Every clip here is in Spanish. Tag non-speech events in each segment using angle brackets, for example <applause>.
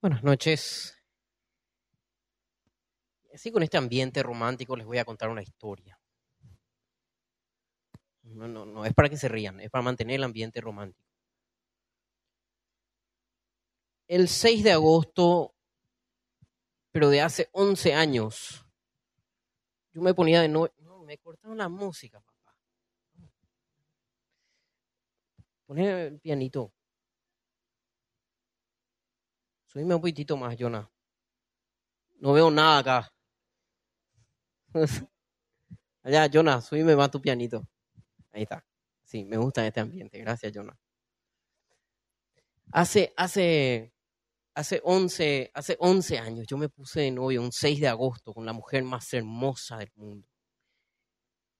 Buenas noches. Así con este ambiente romántico les voy a contar una historia. No, no, no es para que se rían, es para mantener el ambiente romántico. El 6 de agosto, pero de hace 11 años, yo me ponía de no, no me cortaron la música, papá. Poné el pianito. Subime un poquitito más, Jonah. No veo nada acá. <laughs> Allá, Jonah, subime más tu pianito. Ahí está. Sí, me gusta este ambiente. Gracias, Jonah. Hace, hace, hace 11, hace 11 años yo me puse de novio un 6 de agosto con la mujer más hermosa del mundo.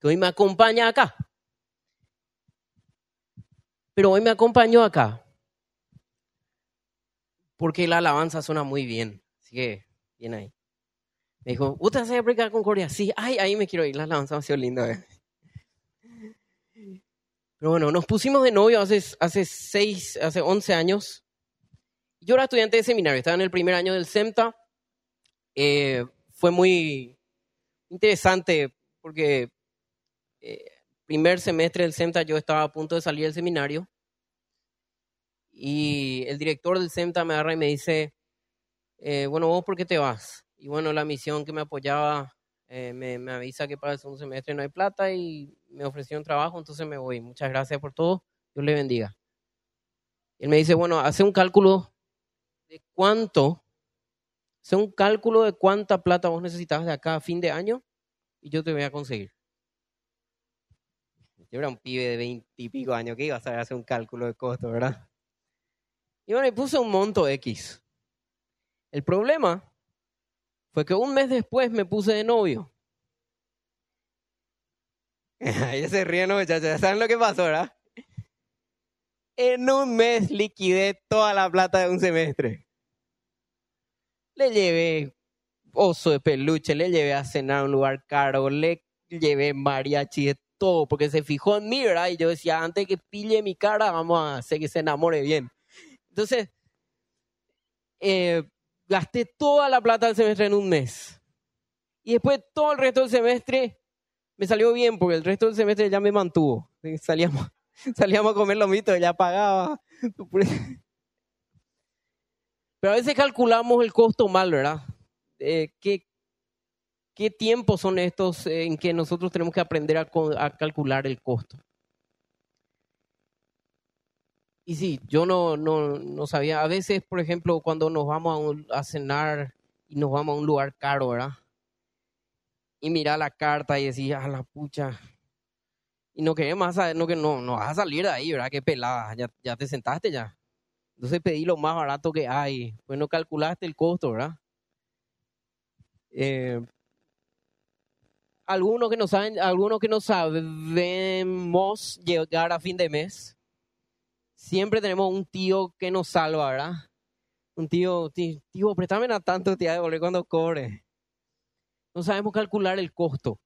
Que hoy me acompaña acá. Pero hoy me acompañó acá porque la alabanza suena muy bien. Así que, bien ahí. Me dijo, ¿usted hace con Concordia? Sí, ay, ahí me quiero ir. La alabanza ha sido linda. Pero bueno, nos pusimos de novio hace, hace seis, hace 11 años. Yo era estudiante de seminario, estaba en el primer año del CEMTA. Eh, fue muy interesante porque eh, primer semestre del CEMTA yo estaba a punto de salir del seminario y el director del CEMTA me agarra y me dice, eh, bueno, vos por qué te vas? Y bueno, la misión que me apoyaba eh, me, avisa que para el segundo semestre no hay plata y me ofreció un trabajo, entonces me voy. Muchas gracias por todo, Dios le bendiga. él me dice, bueno, hace un cálculo de cuánto, hace un cálculo de cuánta plata vos necesitas de acá a fin de año y yo te voy a conseguir. Yo era un pibe de veintipico años que iba a hacer un cálculo de costo, ¿verdad? Y bueno, y puse un monto X. El problema fue que un mes después me puse de novio. <laughs> Ahí se ríen, muchachos. Ya saben lo que pasó, ¿verdad? En un mes liquidé toda la plata de un semestre. Le llevé oso de peluche, le llevé a cenar a un lugar caro, le llevé mariachi de todo, porque se fijó en mí, ¿verdad? Y yo decía, antes que pille mi cara, vamos a hacer que se enamore bien. Entonces, eh, gasté toda la plata del semestre en un mes. Y después todo el resto del semestre me salió bien porque el resto del semestre ya me mantuvo. Salíamos, <laughs> salíamos a comer lo mito, ya pagaba. Pero a veces calculamos el costo mal, ¿verdad? Eh, ¿qué, ¿Qué tiempos son estos en que nosotros tenemos que aprender a calcular el costo? Y sí, yo no, no, no, sabía. A veces, por ejemplo, cuando nos vamos a, cenar y nos vamos a un lugar caro, ¿verdad? Y mira la carta y decís, a la pucha. Y no queremos, no, que no, no vas a salir de ahí, ¿verdad? Qué pelada, ya, ya te sentaste ya. Entonces pedí lo más barato que hay. Pues no calculaste el costo, ¿verdad? Eh, algunos que no saben, algunos que no sabemos llegar a fin de mes siempre tenemos un tío que nos salva, ¿verdad? Un tío, tío, tío préstame a tanto, tía, de volver cuando cobre. No sabemos calcular el costo.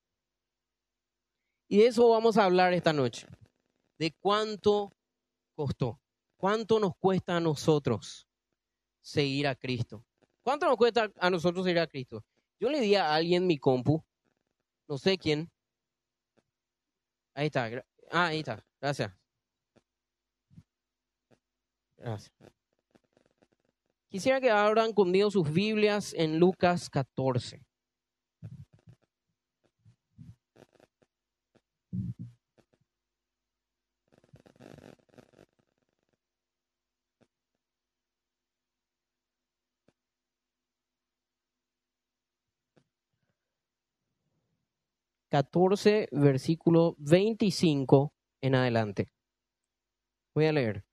Y de eso vamos a hablar esta noche. De cuánto costó. ¿Cuánto nos cuesta a nosotros seguir a Cristo? ¿Cuánto nos cuesta a nosotros seguir a Cristo? Yo le di a alguien mi compu, no sé quién. Ahí está. Ah, ahí está. Gracias. Quisiera que abran conmigo sus Biblias en Lucas 14. Catorce, versículo 25 en adelante. Voy a leer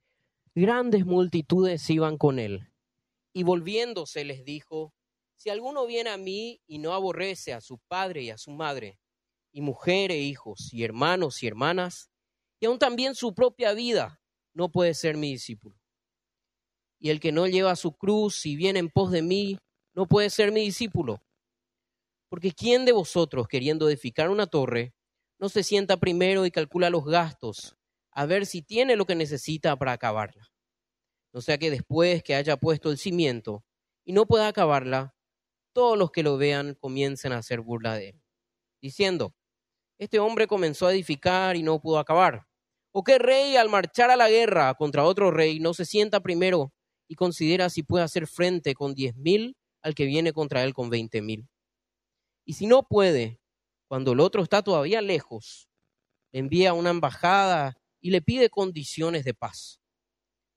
grandes multitudes iban con él. Y volviéndose les dijo, si alguno viene a mí y no aborrece a su padre y a su madre, y mujer e hijos, y hermanos y hermanas, y aun también su propia vida, no puede ser mi discípulo. Y el que no lleva su cruz y viene en pos de mí, no puede ser mi discípulo. Porque ¿quién de vosotros, queriendo edificar una torre, no se sienta primero y calcula los gastos a ver si tiene lo que necesita para acabarla. No sea que después que haya puesto el cimiento, y no pueda acabarla, todos los que lo vean comiencen a hacer burla de él, diciendo, este hombre comenzó a edificar y no pudo acabar. ¿O qué rey al marchar a la guerra contra otro rey no se sienta primero y considera si puede hacer frente con diez mil al que viene contra él con veinte mil? Y si no puede, cuando el otro está todavía lejos, le envía una embajada y le pide condiciones de paz.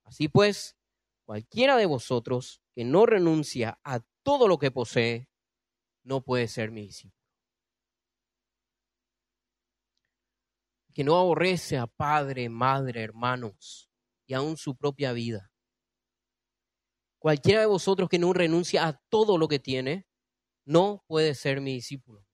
Así pues, cualquiera de vosotros que no renuncia a todo lo que posee, no puede ser mi discípulo. Que no aborrece a padre, madre, hermanos y aún su propia vida. Cualquiera de vosotros que no renuncia a todo lo que tiene, no puede ser mi discípulo.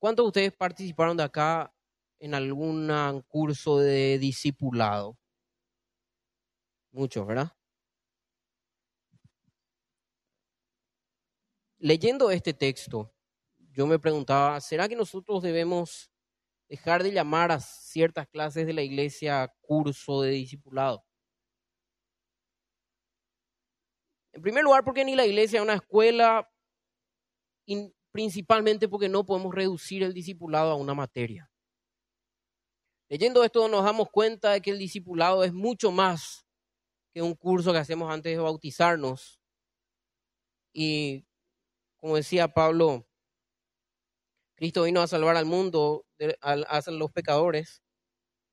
¿Cuántos de ustedes participaron de acá en algún curso de discipulado? Muchos, ¿verdad? Leyendo este texto, yo me preguntaba, ¿será que nosotros debemos dejar de llamar a ciertas clases de la iglesia curso de discipulado? En primer lugar, porque ni la iglesia es una escuela, principalmente porque no podemos reducir el discipulado a una materia. Leyendo esto nos damos cuenta de que el discipulado es mucho más que un curso que hacemos antes de bautizarnos. Y como decía Pablo, Cristo vino a salvar al mundo, a los pecadores,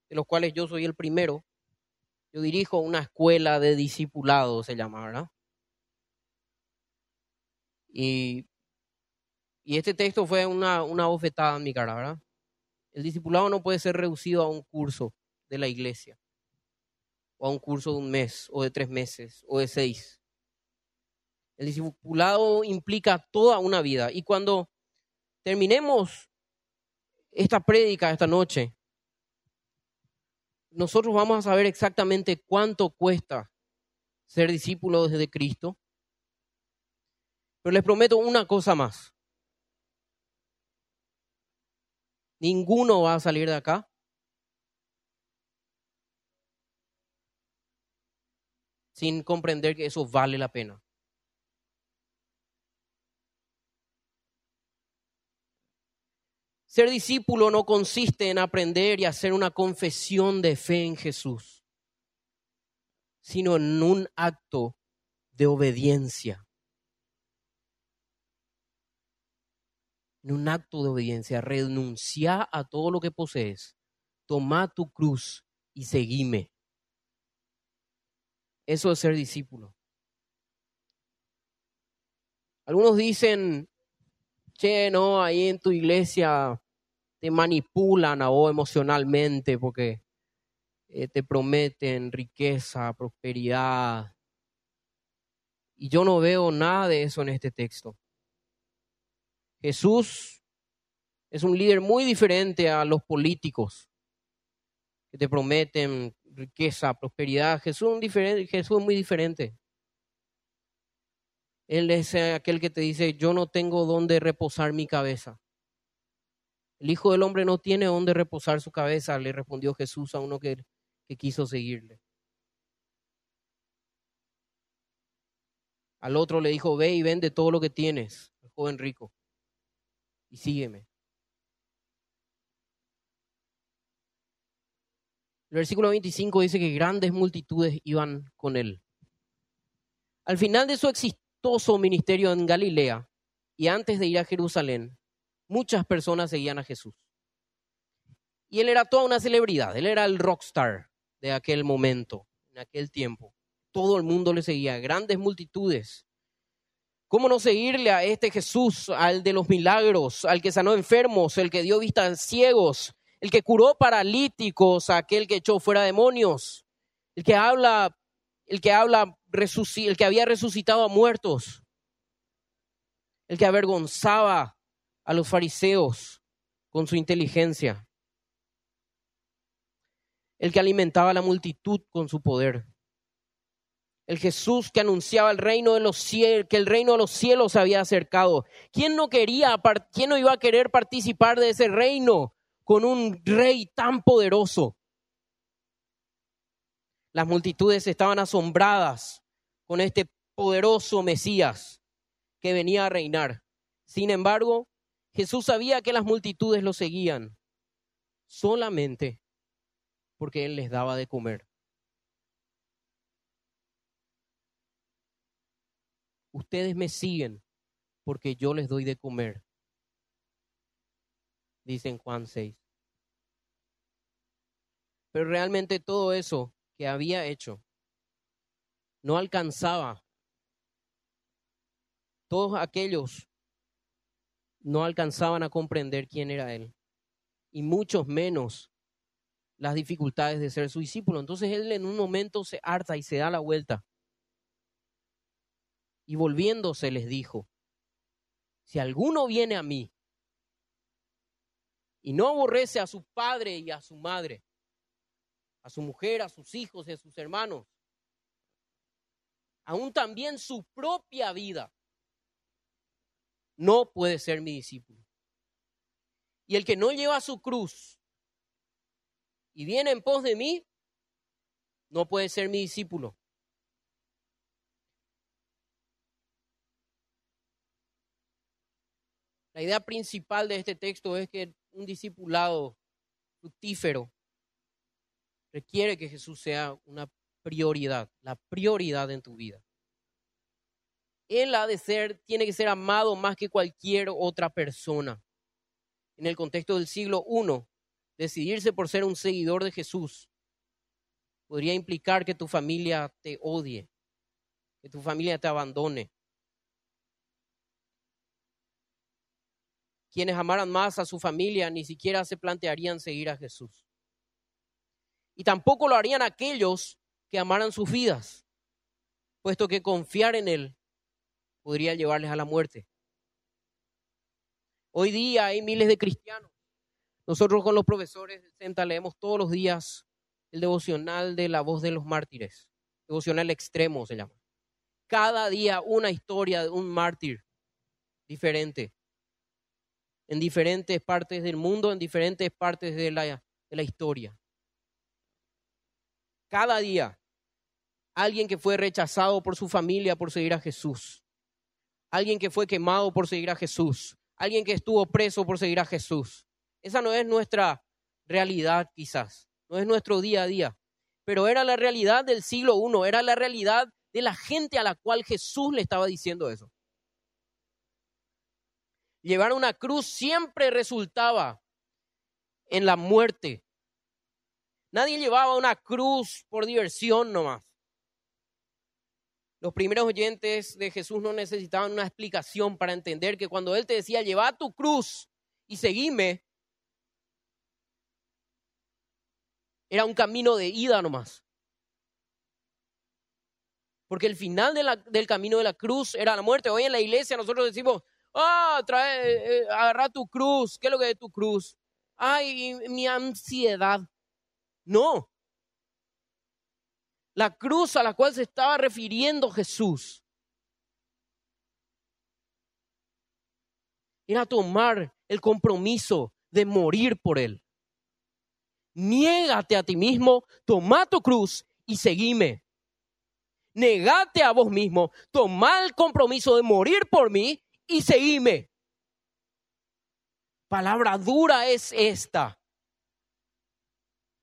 de los cuales yo soy el primero. Yo dirijo una escuela de discipulado, se llama, ¿verdad? Y, y este texto fue una, una bofetada en mi cara, ¿verdad? El discipulado no puede ser reducido a un curso de la iglesia o a un curso de un mes o de tres meses o de seis. El discipulado implica toda una vida. Y cuando terminemos esta prédica esta noche, nosotros vamos a saber exactamente cuánto cuesta ser discípulos de Cristo. Pero les prometo una cosa más. Ninguno va a salir de acá sin comprender que eso vale la pena. Ser discípulo no consiste en aprender y hacer una confesión de fe en Jesús, sino en un acto de obediencia. En un acto de obediencia, renuncia a todo lo que posees, toma tu cruz y seguime. Eso es ser discípulo. Algunos dicen, che, no, ahí en tu iglesia te manipulan a vos emocionalmente porque eh, te prometen riqueza, prosperidad. Y yo no veo nada de eso en este texto. Jesús es un líder muy diferente a los políticos que te prometen riqueza, prosperidad. Jesús es, muy diferente. Él es aquel que te dice, yo no tengo dónde reposar mi cabeza. El Hijo del Hombre no tiene dónde reposar su cabeza, le respondió Jesús a uno que, que quiso seguirle. Al otro le dijo, ve y vende todo lo que tienes, el joven rico, y sígueme. El versículo 25 dice que grandes multitudes iban con él. Al final de su exitoso ministerio en Galilea y antes de ir a Jerusalén, muchas personas seguían a Jesús. Y él era toda una celebridad, él era el rockstar de aquel momento, en aquel tiempo. Todo el mundo le seguía, grandes multitudes. ¿Cómo no seguirle a este Jesús, al de los milagros, al que sanó enfermos, el que dio vista a ciegos, el que curó paralíticos, aquel que echó fuera demonios, el que habla, el que habla, el que había resucitado a muertos, el que avergonzaba a los fariseos con su inteligencia, el que alimentaba a la multitud con su poder. El Jesús que anunciaba el reino de los cielos, que el reino de los cielos había acercado. ¿Quién no quería, quién no iba a querer participar de ese reino? con un rey tan poderoso. Las multitudes estaban asombradas con este poderoso Mesías que venía a reinar. Sin embargo, Jesús sabía que las multitudes lo seguían solamente porque Él les daba de comer. Ustedes me siguen porque yo les doy de comer, dice en Juan 6. Pero realmente todo eso que había hecho no alcanzaba. Todos aquellos no alcanzaban a comprender quién era Él, y muchos menos las dificultades de ser su discípulo. Entonces Él en un momento se harta y se da la vuelta. Y volviéndose les dijo, si alguno viene a mí y no aborrece a su padre y a su madre, a su mujer, a sus hijos y a sus hermanos, aún también su propia vida, no puede ser mi discípulo. Y el que no lleva su cruz y viene en pos de mí, no puede ser mi discípulo. La idea principal de este texto es que un discipulado fructífero requiere que Jesús sea una prioridad, la prioridad en tu vida. Él ha de ser, tiene que ser amado más que cualquier otra persona. En el contexto del siglo I, decidirse por ser un seguidor de Jesús podría implicar que tu familia te odie, que tu familia te abandone. Quienes amaran más a su familia ni siquiera se plantearían seguir a Jesús. Y tampoco lo harían aquellos que amaran sus vidas, puesto que confiar en Él podría llevarles a la muerte. Hoy día hay miles de cristianos. Nosotros con los profesores del CENTA leemos todos los días el devocional de la voz de los mártires. Devocional extremo se llama. Cada día una historia de un mártir diferente. En diferentes partes del mundo, en diferentes partes de la, de la historia. Cada día alguien que fue rechazado por su familia por seguir a Jesús alguien que fue quemado por seguir a Jesús, alguien que estuvo preso por seguir a Jesús. Esa no es nuestra realidad quizás, no es nuestro día a día, pero era la realidad del siglo I, era la realidad de la gente a la cual Jesús le estaba diciendo eso. Llevar una cruz siempre resultaba en la muerte. Nadie llevaba una cruz por diversión nomás. Los primeros oyentes de Jesús no necesitaban una explicación para entender que cuando Él te decía, lleva tu cruz y seguime, era un camino de ida nomás. Porque el final del camino de la cruz era la muerte. Hoy en la iglesia nosotros decimos, ah, trae, eh, eh, agarra tu cruz. ¿Qué es lo que es tu cruz? Ay, mi ansiedad. No la cruz a la cual se estaba refiriendo Jesús. Era tomar el compromiso de morir por Él. Niégate a ti mismo, toma tu cruz y seguime. Negate a vos mismo, toma el compromiso de morir por mí y seguime. Palabra dura es esta,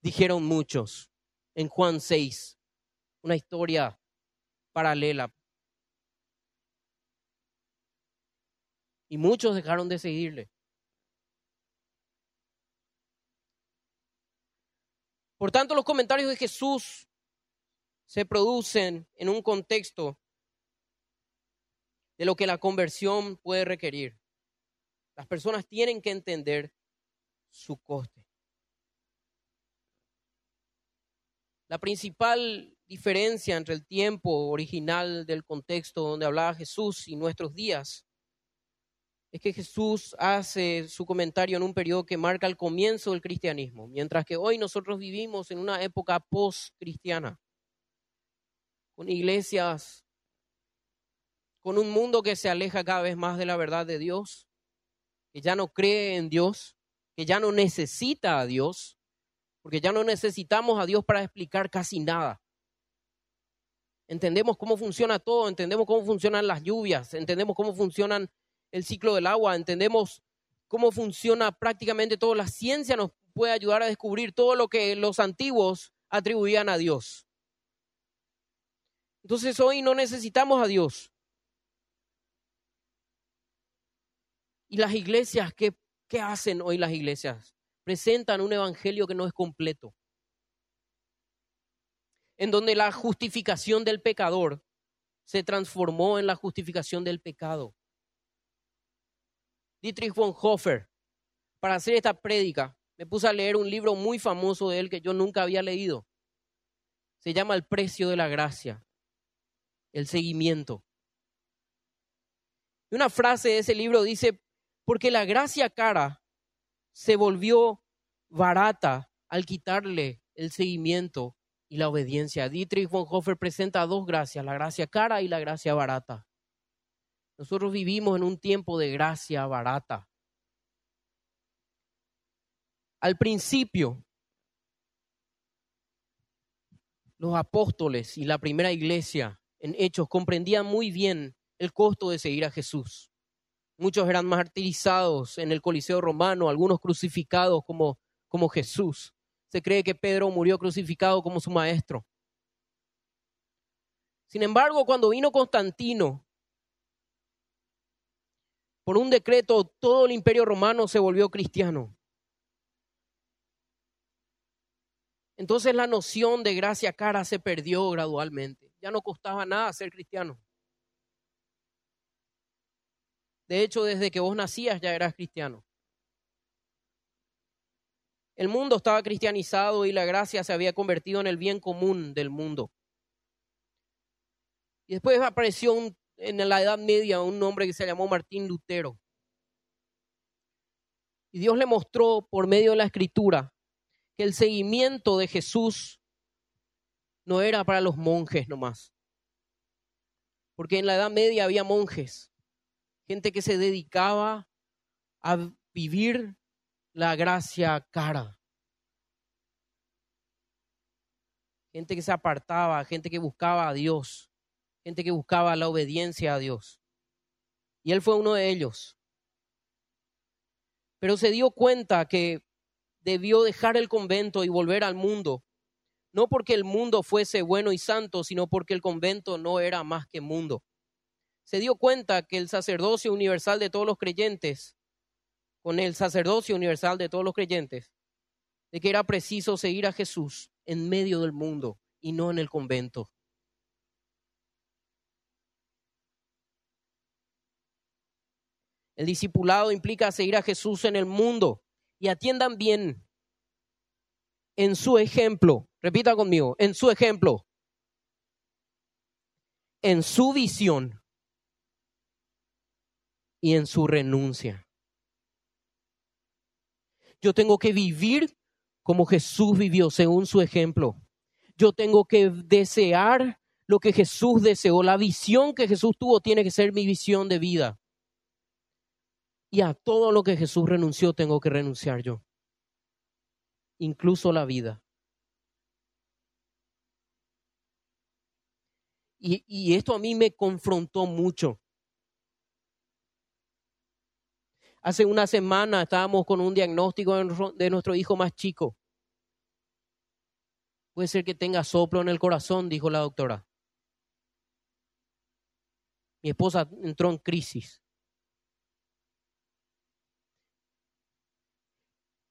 dijeron muchos en Juan 6 una historia paralela. Y muchos dejaron de seguirle. Por tanto, los comentarios de Jesús se producen en un contexto de lo que la conversión puede requerir. Las personas tienen que entender su coste. La principal diferencia entre el tiempo original del contexto donde hablaba Jesús y nuestros días es que Jesús hace su comentario en un periodo que marca el comienzo del cristianismo, mientras que hoy nosotros vivimos en una época post-cristiana, con iglesias, con un mundo que se aleja cada vez más de la verdad de Dios, que ya no cree en Dios, que ya no necesita a Dios, porque ya no necesitamos a Dios para explicar casi nada. Entendemos cómo funciona todo, entendemos cómo funcionan las lluvias, entendemos cómo funcionan el ciclo del agua, entendemos cómo funciona prácticamente todo. La ciencia nos puede ayudar a descubrir todo lo que los antiguos atribuían a Dios. Entonces hoy no necesitamos a Dios. ¿Y las iglesias qué, qué hacen hoy las iglesias? Presentan un evangelio que no es completo en donde la justificación del pecador se transformó en la justificación del pecado. Dietrich Bonhoeffer, para hacer esta prédica, me puse a leer un libro muy famoso de él que yo nunca había leído. Se llama El precio de la gracia, el seguimiento. Y una frase de ese libro dice, porque la gracia cara se volvió barata al quitarle el seguimiento y la obediencia. Dietrich Bonhoeffer presenta dos gracias, la gracia cara y la gracia barata. Nosotros vivimos en un tiempo de gracia barata. Al principio, los apóstoles y la primera iglesia en Hechos comprendían muy bien el costo de seguir a Jesús. Muchos eran martirizados en el Coliseo romano, algunos crucificados como, como Jesús se cree que Pedro murió crucificado como su maestro. Sin embargo, cuando vino Constantino, por un decreto todo el imperio romano se volvió cristiano. Entonces la noción de gracia cara se perdió gradualmente. Ya no costaba nada ser cristiano. De hecho, desde que vos nacías ya eras cristiano. El mundo estaba cristianizado y la gracia se había convertido en el bien común del mundo. Y después apareció en la Edad Media un hombre que se llamó Martín Lutero. Y Dios le mostró por medio de la escritura que el seguimiento de Jesús no era para los monjes nomás. Porque en la Edad Media había monjes, gente que se dedicaba a vivir la gracia cara. Gente que se apartaba, gente que buscaba a Dios, gente que buscaba la obediencia a Dios. Y él fue uno de ellos. Pero se dio cuenta que debió dejar el convento y volver al mundo. No porque el mundo fuese bueno y santo, sino porque el convento no era más que mundo. Se dio cuenta que el sacerdocio universal de todos los creyentes con el sacerdocio universal de todos los creyentes, de que era preciso seguir a Jesús en medio del mundo y no en el convento. El discipulado implica seguir a Jesús en el mundo y atiendan bien en su ejemplo. Repita conmigo, en su ejemplo, en su visión y en su renuncia. Yo tengo que vivir como Jesús vivió, según su ejemplo. Yo tengo que desear lo que Jesús deseó. La visión que Jesús tuvo tiene que ser mi visión de vida. Y a todo lo que Jesús renunció tengo que renunciar yo. Incluso la vida. Y, esto a mí me confrontó mucho. Hace una semana estábamos con un diagnóstico de nuestro hijo más chico. Puede ser que tenga soplo en el corazón, dijo la doctora. Mi esposa entró en crisis.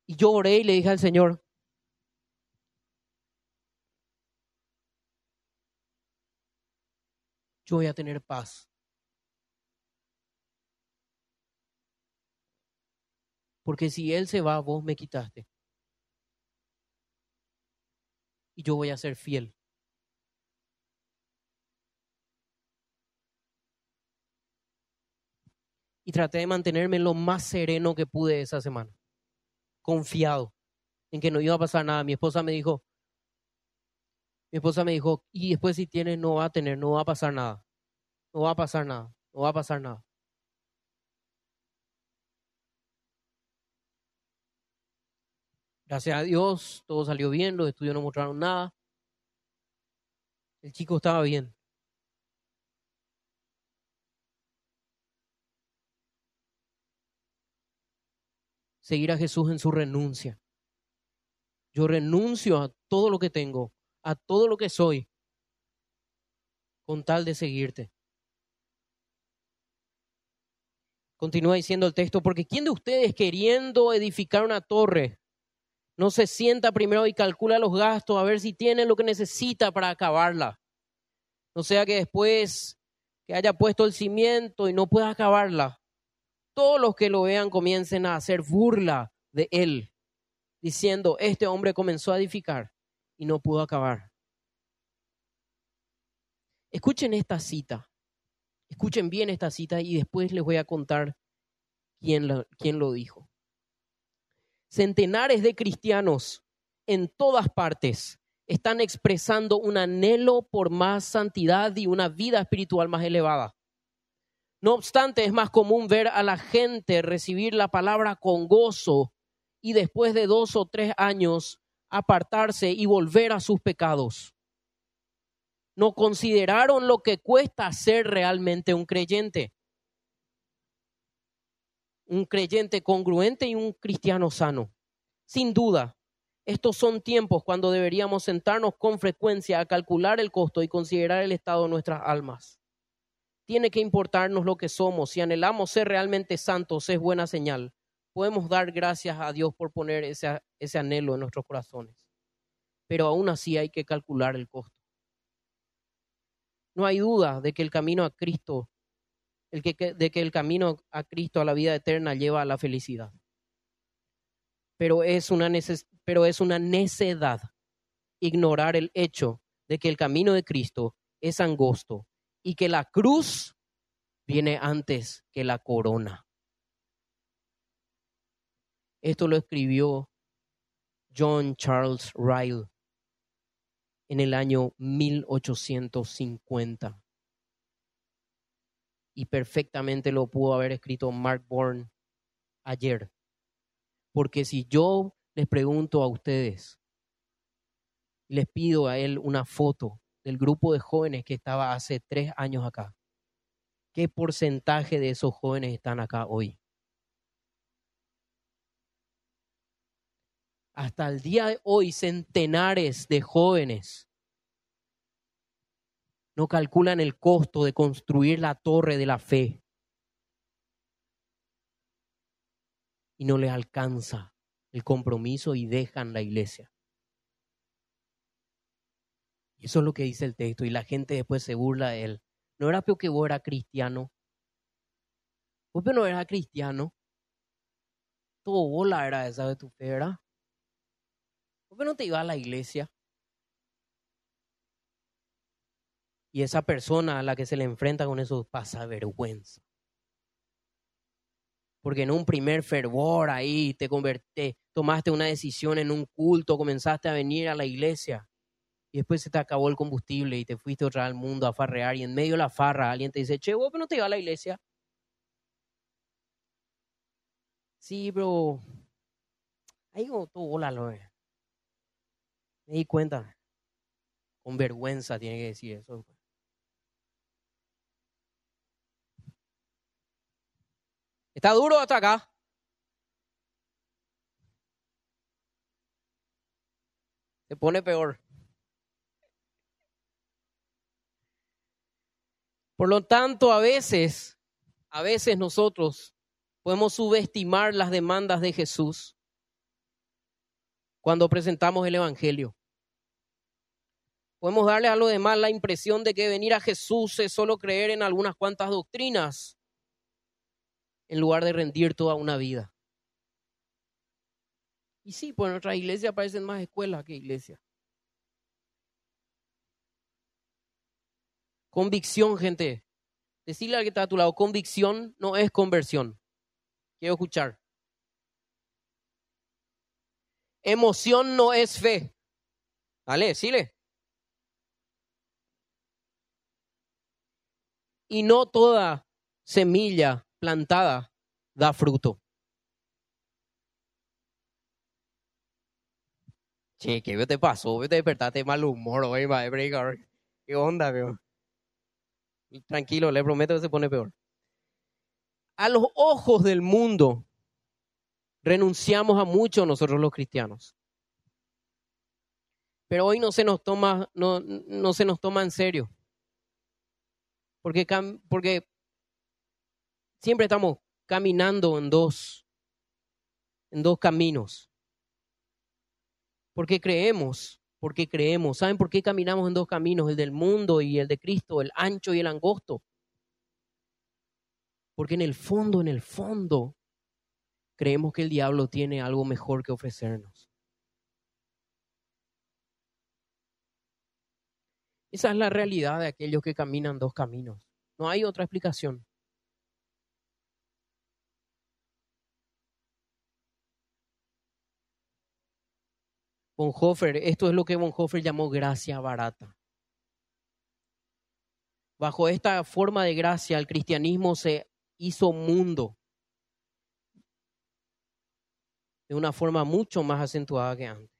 Y yo oré y le dije al Señor, yo voy a tener paz. Porque si Él se va, vos me quitaste. Y yo voy a ser fiel. Y traté de mantenerme lo más sereno que pude esa semana. Confiado en que no iba a pasar nada. Mi esposa me dijo, mi esposa me dijo, y después si tienes, no va a tener, no va a pasar nada. No va a pasar nada, no va a pasar nada. Gracias a Dios, todo salió bien, los estudios no mostraron nada. El chico estaba bien. Seguir a Jesús en su renuncia. Yo renuncio a todo lo que tengo, a todo lo que soy, con tal de seguirte. Continúa diciendo el texto, porque ¿quién de ustedes queriendo edificar una torre no se sienta primero y calcula los gastos a ver si tiene lo que necesita para acabarla? No sea que después que haya puesto el cimiento y no pueda acabarla, todos los que lo vean comiencen a hacer burla de él, diciendo, este hombre comenzó a edificar y no pudo acabar. Escuchen esta cita, escuchen bien esta cita y después les voy a contar quién lo, quién lo dijo. Centenares de cristianos en todas partes están expresando un anhelo por más santidad y una vida espiritual más elevada. No obstante, es más común ver a la gente recibir la palabra con gozo y después de dos o tres años apartarse y volver a sus pecados. No consideraron lo que cuesta ser realmente un creyente. Un creyente congruente y un cristiano sano. Sin duda, estos son tiempos cuando deberíamos sentarnos con frecuencia a calcular el costo y considerar el estado de nuestras almas tiene que importarnos lo que somos. Si anhelamos ser realmente santos, es buena señal. Podemos dar gracias a Dios por poner ese, ese anhelo en nuestros corazones. Pero aún así hay que calcular el costo. No hay duda de que el camino a Cristo, el que, de que el camino a Cristo a la vida eterna lleva a la felicidad. Pero es una, pero es una necedad ignorar el hecho de que el camino de Cristo es angosto y que la cruz viene antes que la corona. Esto lo escribió John Charles Ryle en el año 1850. Y perfectamente lo pudo haber escrito Mark Bourne ayer. Porque si yo les pregunto a ustedes, les pido a él una foto del grupo de jóvenes que estaba hace tres años acá. ¿Qué porcentaje de esos jóvenes están acá hoy? Hasta el día de hoy, centenares de jóvenes no calculan el costo de construir la torre de la fe. Y no les alcanza el compromiso y dejan la iglesia. Eso es lo que dice el texto y la gente después se burla de él. ¿No era peor que vos eras cristiano? Vos no eras cristiano. Todo bola era esa de tu fe, ¿verdad? ¿Vos no te ibas a la iglesia? Y esa persona a la que se le enfrenta con eso pasa vergüenza. Porque en un primer fervor ahí te convertiste, tomaste una decisión en un culto, comenzaste a venir a la iglesia y después se te acabó el combustible y te fuiste otra al mundo a farrear y en medio de la farra alguien te dice, che, vos no te iba a la iglesia. Sí, pero ahí como todo hola, Me di cuenta. Con vergüenza tiene que decir eso. ¿Está duro hasta acá? Se pone peor. Por lo tanto, a veces, a veces nosotros podemos subestimar las demandas de Jesús cuando presentamos el Evangelio. Podemos darle a los demás la impresión de que venir a Jesús es solo creer en algunas cuantas doctrinas en lugar de rendir toda una vida. Y sí, pues en nuestra iglesia parecen más escuelas que iglesias. Convicción, gente. Decirle al que está a tu lado, convicción no es conversión. Quiero escuchar. Emoción no es fe. Dale, decile. Y no toda semilla plantada da fruto. Che, ¿qué te pasó? Te despertaste mal humor hoy, madre. ¿Qué onda, veo? Tranquilo, le prometo que se pone peor. A los ojos del mundo, Renunciamos a mucho nosotros los cristianos. Pero hoy no se nos toma, no, no se nos toma en serio. Porque, porque siempre estamos caminando en dos, en dos caminos. Porque creemos, porque creemos. ¿Saben por qué caminamos en dos caminos? El del mundo y el de Cristo, el ancho y el angosto. Porque en el fondo, en el fondo, creemos que el diablo tiene algo mejor que ofrecernos. Esa es la realidad de aquellos que caminan dos caminos. No hay otra explicación. Esto es lo que Bonhoeffer llamó gracia barata. Bajo esta forma de gracia, el cristianismo se hizo mundo de una forma mucho más acentuada que antes.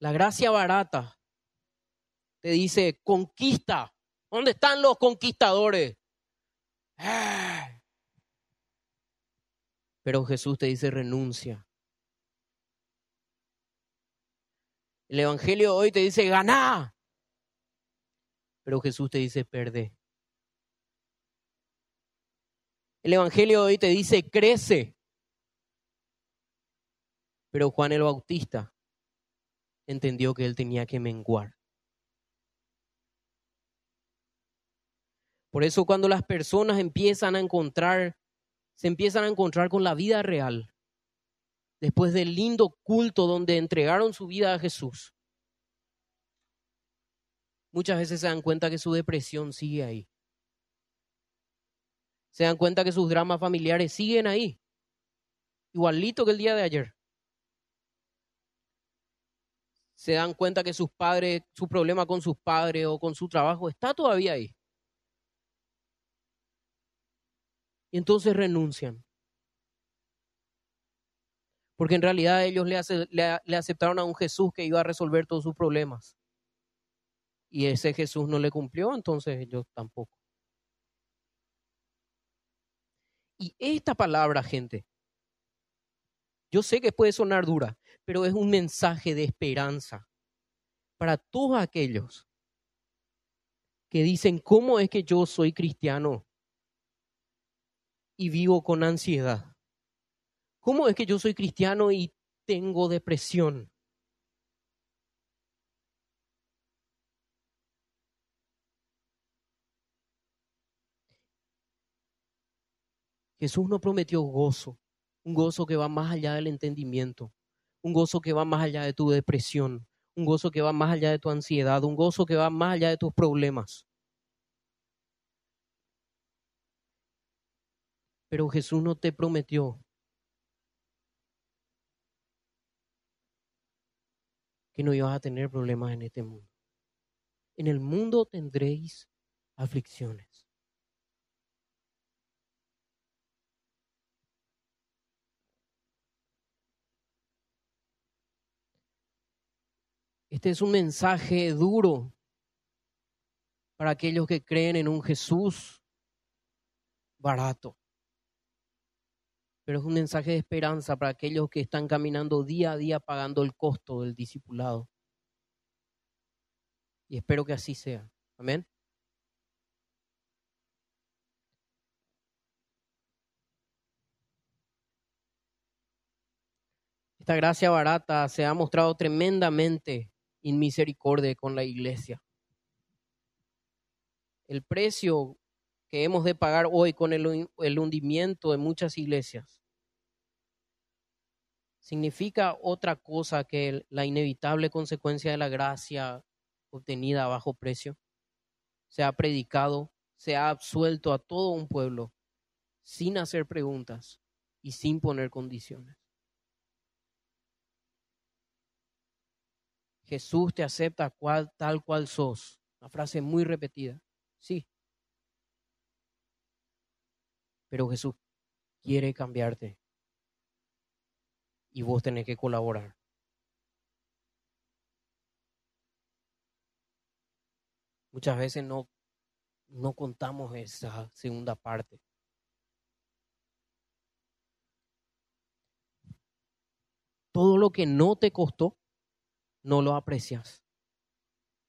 La gracia barata te dice, conquista. ¿Dónde están los conquistadores? Pero Jesús te dice, renuncia. El Evangelio hoy te dice, ganá. Pero Jesús te dice, perde. El Evangelio hoy te dice, crece. Pero Juan el Bautista entendió que él tenía que menguar. Por eso cuando las personas empiezan a encontrar, se empiezan a encontrar con la vida real, después del lindo culto donde entregaron su vida a Jesús, muchas veces se dan cuenta que su depresión sigue ahí. Se dan cuenta que sus dramas familiares siguen ahí, igualito que el día de ayer. Se dan cuenta que sus padres, su problema con sus padres o con su trabajo está todavía ahí. Y entonces renuncian. Porque en realidad ellos le, le, aceptaron a un Jesús que iba a resolver todos sus problemas. Y ese Jesús no le cumplió, entonces ellos tampoco. Y esta palabra, gente, yo sé que puede sonar dura, pero es un mensaje de esperanza para todos aquellos que dicen, ¿cómo es que yo soy cristiano? Y vivo con ansiedad? ¿Cómo es que yo soy cristiano y tengo depresión? Jesús nos prometió gozo, un gozo que va más allá del entendimiento, un gozo que va más allá de tu depresión, un gozo que va más allá de tu ansiedad, un gozo que va más allá de tus problemas. Pero Jesús no te prometió que no ibas a tener problemas en este mundo. En el mundo tendréis aflicciones. Este es un mensaje duro para aquellos que creen en un Jesús barato pero es un mensaje de esperanza para aquellos que están caminando día a día pagando el costo del discipulado. Y espero que así sea. Amén. Esta gracia barata se ha mostrado tremendamente inmisericordia con la iglesia. El precio que hemos de pagar hoy con el, hundimiento de muchas iglesias significa otra cosa que la inevitable consecuencia de la gracia obtenida a bajo precio. Se ha predicado, se ha absuelto a todo un pueblo sin hacer preguntas y sin poner condiciones. Jesús te acepta cual, tal cual sos. Una frase muy repetida. Sí, pero Jesús quiere cambiarte. Y vos tenés que colaborar. Muchas veces no, no contamos esa segunda parte. Todo lo que no te costó, no lo aprecias.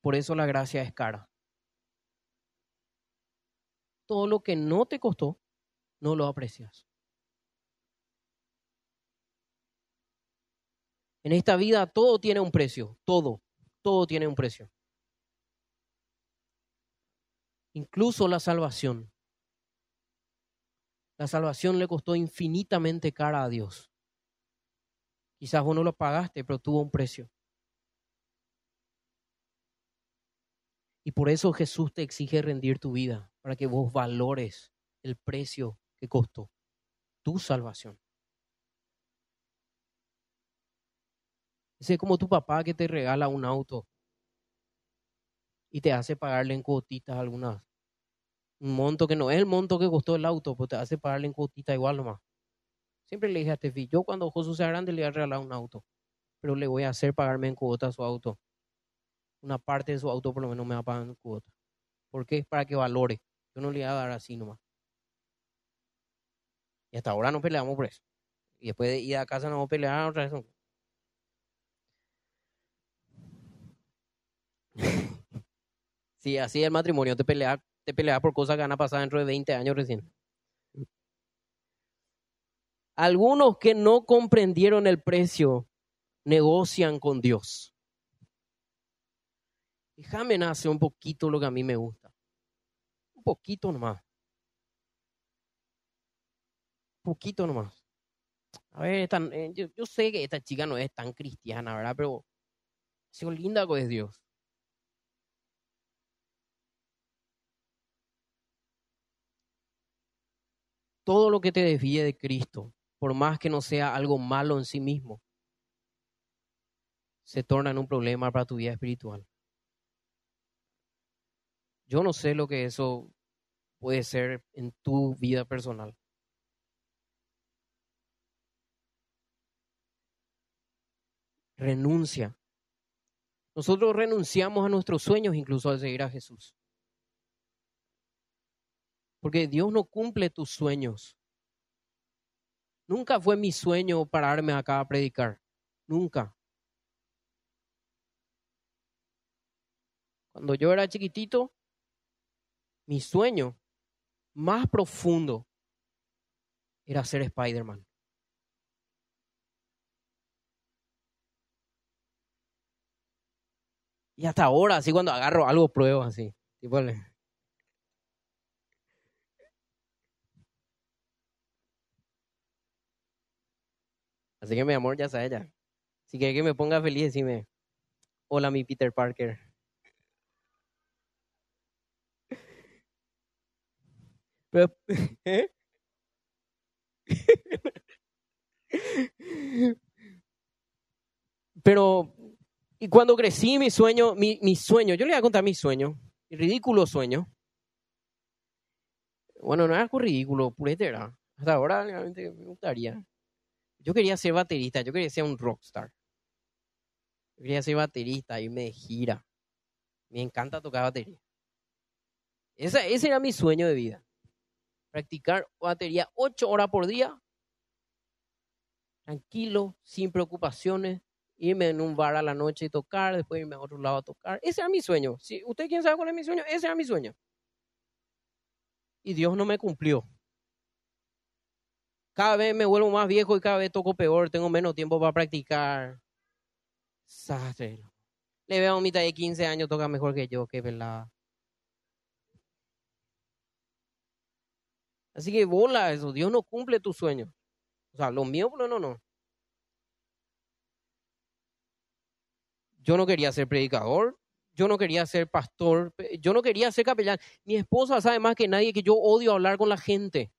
Por eso la gracia es cara. Todo lo que no te costó, no lo aprecias. En esta vida todo tiene un precio, todo, todo tiene un precio. Incluso la salvación. La salvación le costó infinitamente cara a Dios. Quizás vos no lo pagaste, pero tuvo un precio. Y por eso Jesús te exige rendir tu vida, para que vos valores el precio costó tu salvación. es como tu papá que te regala un auto y te hace pagarle en cuotitas algunas. Un monto que no es el monto que costó el auto, pues te hace pagarle en cuotitas igual nomás. Siempre le dije a Tefi, yo cuando Jesús sea grande le voy a regalar un auto, pero le voy a hacer pagarme en cuotas su auto. Una parte de su auto por lo menos me va a pagar en cuotas. ¿Por qué? Para que valore. Yo no le voy a dar así nomás. Y hasta ahora no peleamos por eso. Y después de ir a casa no vamos a pelear otra vez. <laughs> sí, así el matrimonio, te pelea, te pelea por cosas que van a pasar dentro de 20 años recién. Algunos que no comprendieron el precio negocian con Dios. Déjame nacer un poquito lo que a mí me gusta. Un poquito nomás. Poquito nomás. A ver, eh, yo, sé que esta chica no es tan cristiana, ¿verdad? Pero si linda con es Dios. todo lo que te desvíe de Cristo, por más que no sea algo malo en sí mismo, se torna en un problema para tu vida espiritual. Yo no sé lo que eso puede ser en tu vida personal. Renuncia. Nosotros renunciamos a nuestros sueños incluso al seguir a Jesús. Porque Dios no cumple tus sueños. Nunca fue mi sueño pararme acá a predicar. Nunca. Cuando yo era chiquitito, mi sueño más profundo era ser Spider-Man. Y hasta ahora, así cuando agarro algo, pruebo así. Así que mi amor, ya sabes ya. Si quieres que me ponga feliz, decime, hola mi Peter Parker. Pero, <laughs> ¿eh? <laughs> Pero, y cuando crecí, mi sueño, mi, mi, sueño, yo le voy a contar mi sueño, mi ridículo sueño. Bueno, no es algo ridículo, purete era. Hasta ahora realmente me gustaría. Yo quería ser baterista, yo quería ser un rockstar. Yo quería ser baterista, irme de gira. Me encanta tocar batería. ese era mi sueño de vida. Practicar batería ocho horas por día. Tranquilo, sin preocupaciones. Irme en un bar a la noche y tocar, después irme a otro lado a tocar. Ese era mi sueño. Si usted quién sabe cuál es mi sueño, ese era mi sueño. Y Dios no me cumplió. Cada vez me vuelvo más viejo y cada vez toco peor, tengo menos tiempo para practicar. Le veo a un mitad de 15 años, toca mejor que yo, que verdad. Así que bola eso, Dios no cumple tus sueños. O sea, los míos, no, no, no. Yo no quería ser predicador, yo no quería ser pastor, yo no quería ser capellán. Mi esposa sabe más que nadie que yo odio hablar con la gente.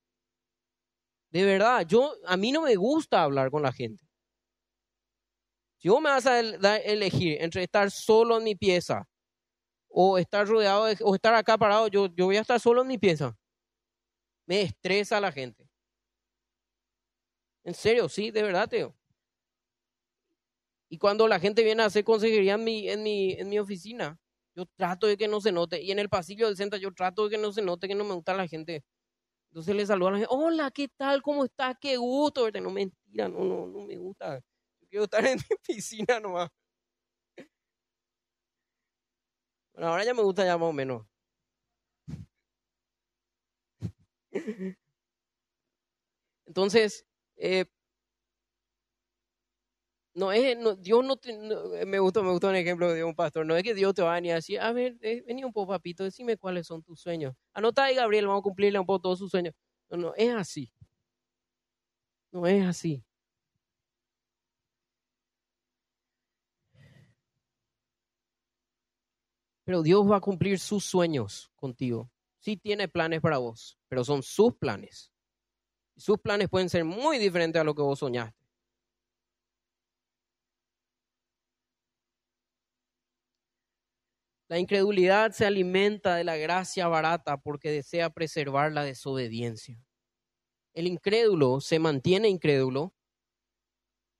De verdad, yo a mí no me gusta hablar con la gente. Si vos me vas a elegir entre estar solo en mi pieza o estar rodeado o estar acá parado, yo, yo voy a estar solo en mi pieza. Me estresa la gente. En serio, sí, de verdad, Teo. Y cuando la gente viene a hacer consejería en mi, en mi, en mi oficina, yo trato de que no se note. Y en el pasillo del centro yo trato de que no se note que no me gusta la gente. Entonces le saludan, hola, ¿qué tal? ¿Cómo estás? Qué gusto. No, mentira, no, no, no me gusta. Yo Quiero estar en <laughs> mi piscina nomás. Bueno, ahora ya me gusta ya más o menos. <laughs> Entonces, eh, no es, Dios no, te, me gustó, me gustó un ejemplo de un pastor, no es que Dios te va a decir, a ver, eh, vení un poco papito, decime cuáles son tus sueños. Anota ahí, Gabriel, vamos a cumplirle un poco todos sus sueños. No, no, es así. No es así. Pero Dios va a cumplir sus sueños contigo. Sí tiene planes para vos, pero son sus planes. Sus planes pueden ser muy diferentes a lo que vos soñaste. La incredulidad se alimenta de la gracia barata porque desea preservar la desobediencia. El incrédulo se mantiene incrédulo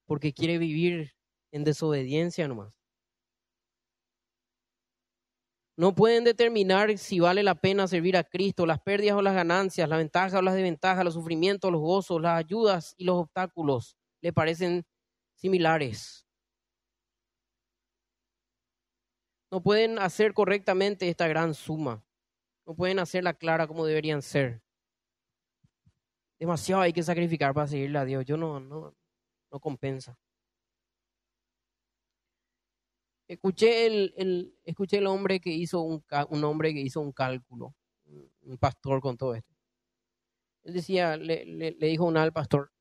porque quiere vivir en desobediencia nomás. No pueden determinar si vale la pena servir a Cristo, las pérdidas o las ganancias, las ventajas o las desventajas, los sufrimientos, los gozos, las ayudas y los obstáculos le parecen similares. No pueden hacer correctamente esta gran suma. No pueden hacerla clara como deberían ser. Demasiado hay que sacrificar para seguirle a Dios. Yo no, no, no compensa. Escuché el, el, escuché el hombre que hizo un, un hombre que hizo un cálculo, un pastor con todo esto. Él decía, le, le, dijo una al pastor,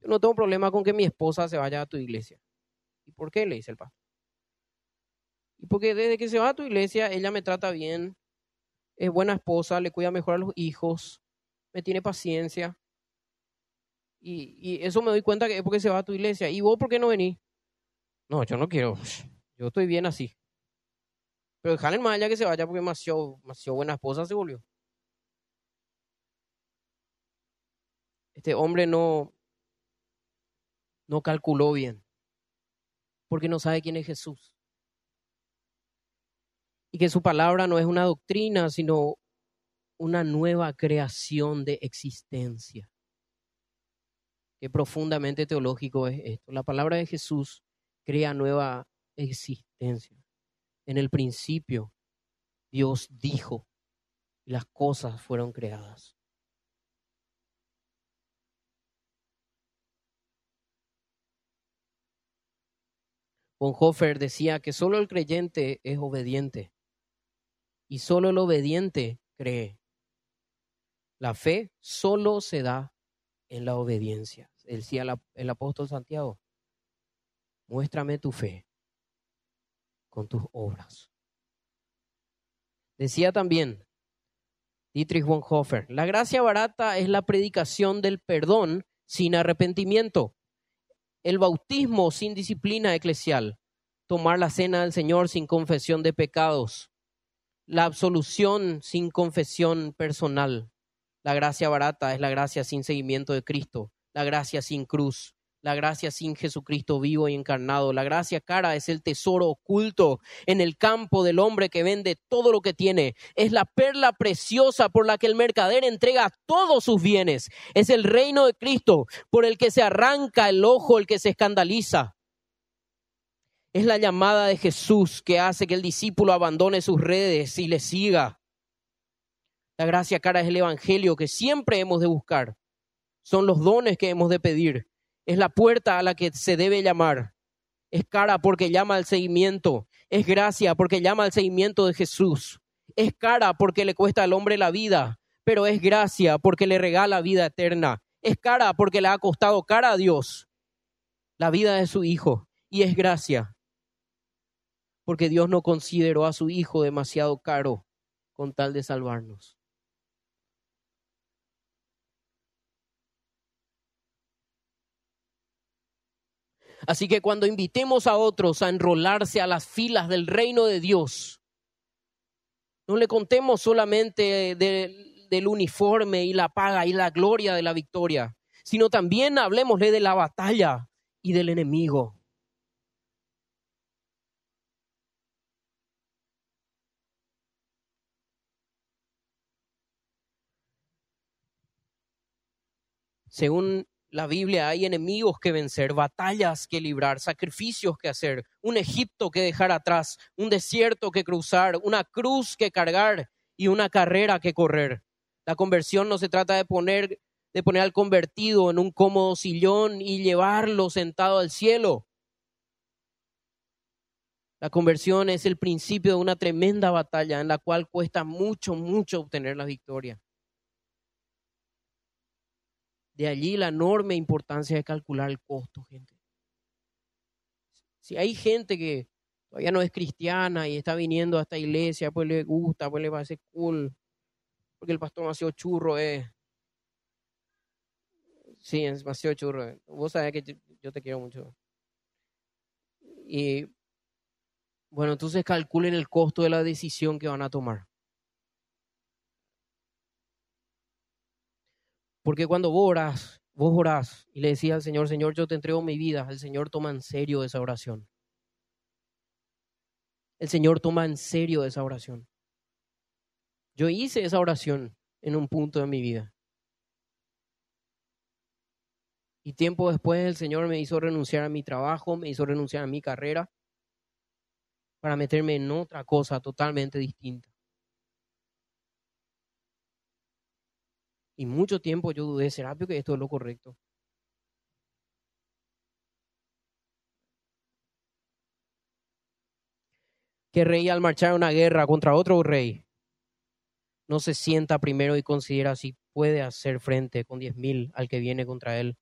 yo no tengo problema con que mi esposa se vaya a tu iglesia. ¿Y por qué? Le dice el pastor. Y porque desde que se va a tu iglesia, ella me trata bien, es buena esposa, le cuida mejor a los hijos, me tiene paciencia. Y, eso me doy cuenta que es porque se va a tu iglesia. ¿Y vos por qué no venís? No, yo no quiero. Yo estoy bien así. Pero dejarle más allá que se vaya porque demasiado, demasiado buena esposa se volvió. Este hombre no, no calculó bien. Porque no sabe quién es Jesús. Y que su palabra no es una doctrina, sino una nueva creación de existencia. Qué profundamente teológico es esto. La palabra de Jesús crea nueva existencia. En el principio, Dios dijo y las cosas fueron creadas. Bonhoeffer decía que solo el creyente es obediente y solo el obediente cree. La fe solo se da en la obediencia. Decía el apóstol Santiago, muéstrame tu fe con tus obras. Decía también Dietrich Bonhoeffer, la gracia barata es la predicación del perdón sin arrepentimiento, el bautismo sin disciplina eclesial, tomar la cena del Señor sin confesión de pecados, la absolución sin confesión personal. La gracia barata es la gracia sin seguimiento de Cristo, la gracia sin cruz, la gracia sin Jesucristo vivo y encarnado. La gracia cara es el tesoro oculto en el campo del hombre que vende todo lo que tiene. Es la perla preciosa por la que el mercader entrega todos sus bienes. Es el reino de Cristo por el que se arranca el ojo, el que se escandaliza. Es la llamada de Jesús que hace que el discípulo abandone sus redes y le siga. La gracia cara es el evangelio que siempre hemos de buscar. Son los dones que hemos de pedir es la puerta a la que se debe llamar. Es cara porque llama al seguimiento. Es gracia porque llama al seguimiento de Jesús. Es cara porque le cuesta al hombre la vida, pero es gracia porque le regala vida eterna. Es cara porque le ha costado cara a Dios la vida de su Hijo. Y es gracia porque Dios no consideró a su Hijo demasiado caro con tal de salvarnos. Así que cuando invitemos a otros a enrolarse a las filas del reino de Dios, no le contemos solamente del uniforme y la paga y la gloria de la victoria, sino también hablemosle de la batalla y del enemigo. Según la Biblia hay enemigos que vencer, batallas que librar, sacrificios que hacer, un Egipto que dejar atrás, un desierto que cruzar, una cruz que cargar y una carrera que correr. La conversión no se trata de poner, de poner al convertido en un cómodo sillón y llevarlo sentado al cielo. La conversión es el principio de una tremenda batalla en la cual cuesta mucho, mucho obtener la victoria. De allí la enorme importancia de calcular el costo, gente. Si hay gente que todavía no es cristiana y está viniendo a esta iglesia, pues le gusta, pues le parece cool, porque el pastor demasiado churro es. Sí, es demasiado churro. Vos sabés que yo te quiero mucho. Y bueno, entonces calculen el costo de la decisión que van a tomar. Porque cuando vos orás, vos orás y le decís al Señor, Señor, yo te entrego mi vida, el Señor toma en serio esa oración. El Señor toma en serio esa oración. Yo hice esa oración en un punto de mi vida. Y tiempo después el Señor me hizo renunciar a mi trabajo, me hizo renunciar a mi carrera para meterme en otra cosa totalmente distinta. Y mucho tiempo yo dudé, ¿será que esto es lo correcto? Que rey al marchar a una guerra contra otro rey no se sienta primero y considera si puede hacer frente con diez mil al que viene contra él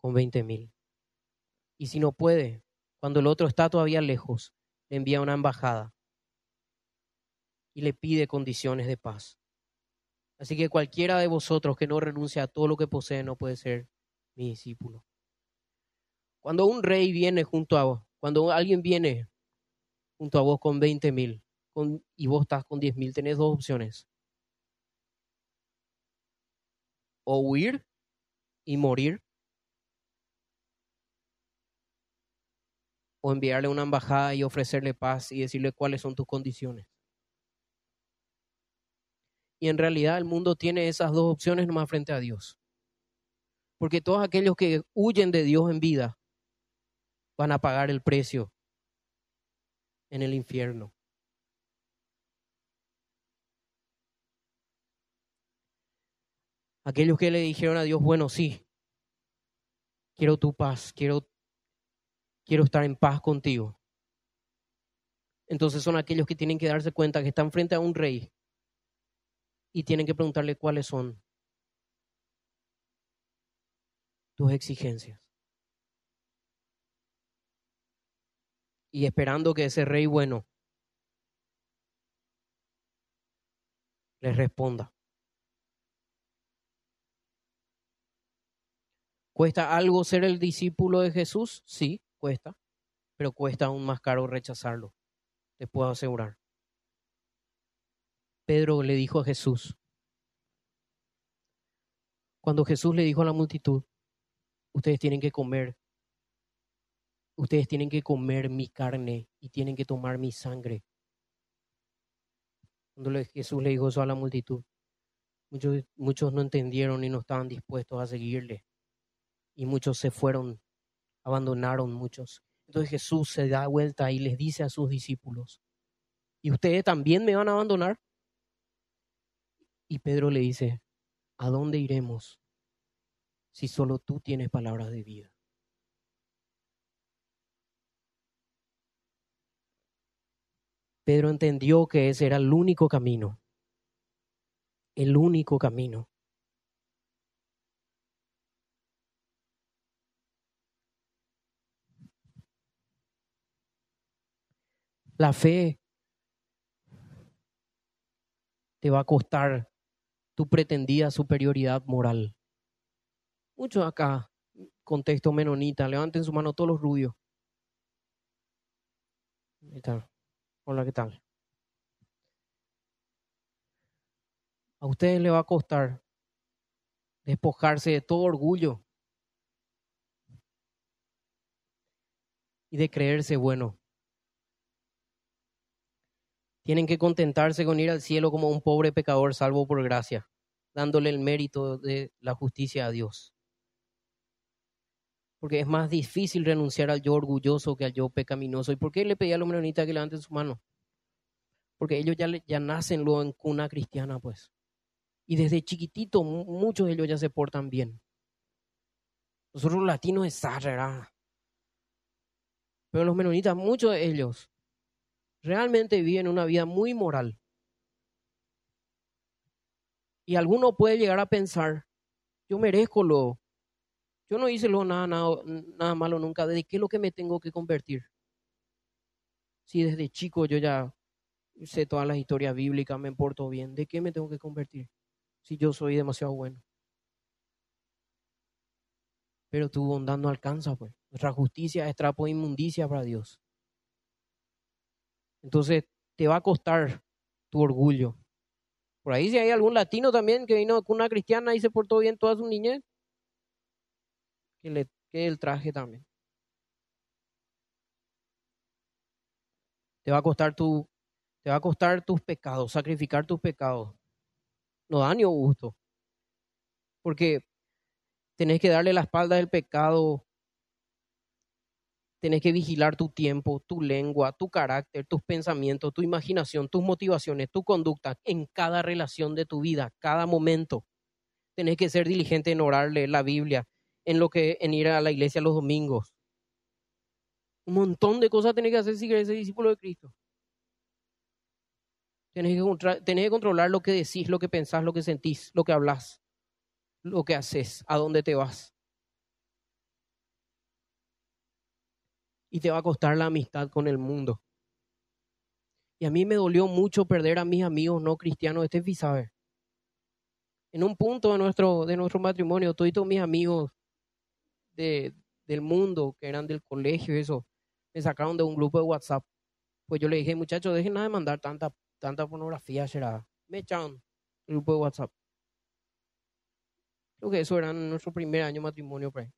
con veinte mil. Y si no puede, cuando el otro está todavía lejos, le envía una embajada y le pide condiciones de paz. Así que cualquiera de vosotros que no renuncie a todo lo que posee no puede ser mi discípulo. Cuando un rey viene junto a vos, cuando alguien viene junto a vos con 20 mil y vos estás con 10 mil, tenés dos opciones. O huir y morir. O enviarle una embajada y ofrecerle paz y decirle cuáles son tus condiciones. Y en realidad el mundo tiene esas dos opciones nomás frente a Dios. Porque todos aquellos que huyen de Dios en vida van a pagar el precio en el infierno. Aquellos que le dijeron a Dios, bueno, sí, quiero tu paz, quiero, quiero estar en paz contigo. Entonces son aquellos que tienen que darse cuenta que están frente a un rey y tienen que preguntarle cuáles son tus exigencias. Y esperando que ese rey bueno les responda. ¿Cuesta algo ser el discípulo de Jesús? Sí, cuesta, pero cuesta aún más caro rechazarlo, les puedo asegurar. Pedro le dijo a Jesús, cuando Jesús le dijo a la multitud, ustedes tienen que comer, ustedes tienen que comer mi carne y tienen que tomar mi sangre. Cuando Jesús le dijo eso a la multitud, muchos, muchos no entendieron y no estaban dispuestos a seguirle. Y muchos se fueron, abandonaron muchos. Entonces Jesús se da vuelta y les dice a sus discípulos, ¿y ustedes también me van a abandonar? Y Pedro le dice, ¿a dónde iremos si solo tú tienes palabras de vida? Pedro entendió que ese era el único camino, el único camino. La fe te va a costar tu pretendida superioridad moral. Muchos acá, contexto menonita, levanten su mano todos los rubios. Hola, ¿qué tal? A ustedes les va a costar despojarse de todo orgullo y de creerse bueno. Tienen que contentarse con ir al cielo como un pobre pecador salvo por gracia, dándole el mérito de la justicia a Dios. Porque es más difícil renunciar al yo orgulloso que al yo pecaminoso. ¿Y por qué le pedía a los menonitas que levanten su mano? Porque ellos ya, ya nacen luego en cuna cristiana, pues. Y desde chiquitito muchos de ellos ya se portan bien. Nosotros los latinos es. Pero los menonitas, muchos de ellos, realmente viven una vida muy moral. Y alguno puede llegar a pensar, yo merezco lo, yo no hice lo nada, nada, nada malo nunca, ¿de qué lo que me tengo que convertir? Si desde chico yo ya sé todas las historias bíblicas, me porto bien, ¿de qué me tengo que convertir? Si yo soy demasiado bueno. Pero tu bondad no alcanza, pues. Nuestra justicia es trapo de inmundicia para Dios. Entonces, te va a costar tu orgullo. Por ahí si hay algún latino también que vino con una cristiana y se portó bien toda su niñez, que le quede el traje también. Te va a costar tu, te va a costar tus pecados, sacrificar tus pecados. No da ni gusto. Porque tenés que darle la espalda del pecado Tienes que vigilar tu tiempo, tu lengua, tu carácter, tus pensamientos, tu imaginación, tus motivaciones, tu conducta en cada relación de tu vida, cada momento. Tienes que ser diligente en orarle la Biblia, en lo que en ir a la iglesia los domingos. Un montón de cosas tienes que hacer si eres discípulo de Cristo. Tienes que, tenés que controlar lo que decís, lo que pensás, lo que sentís, lo que hablas, lo que haces, a dónde te vas. Y te va a costar la amistad con el mundo. Y a mí me dolió mucho perder a mis amigos no cristianos. Este sabe. En un punto de nuestro, de nuestro matrimonio, todos mis amigos de, del mundo, que eran del colegio, eso, me sacaron de un grupo de WhatsApp. Pues yo le dije, muchachos, dejen de mandar tanta, tanta pornografía, será. Me echaron el grupo de WhatsApp. Creo que eso era nuestro primer año de matrimonio. Pues.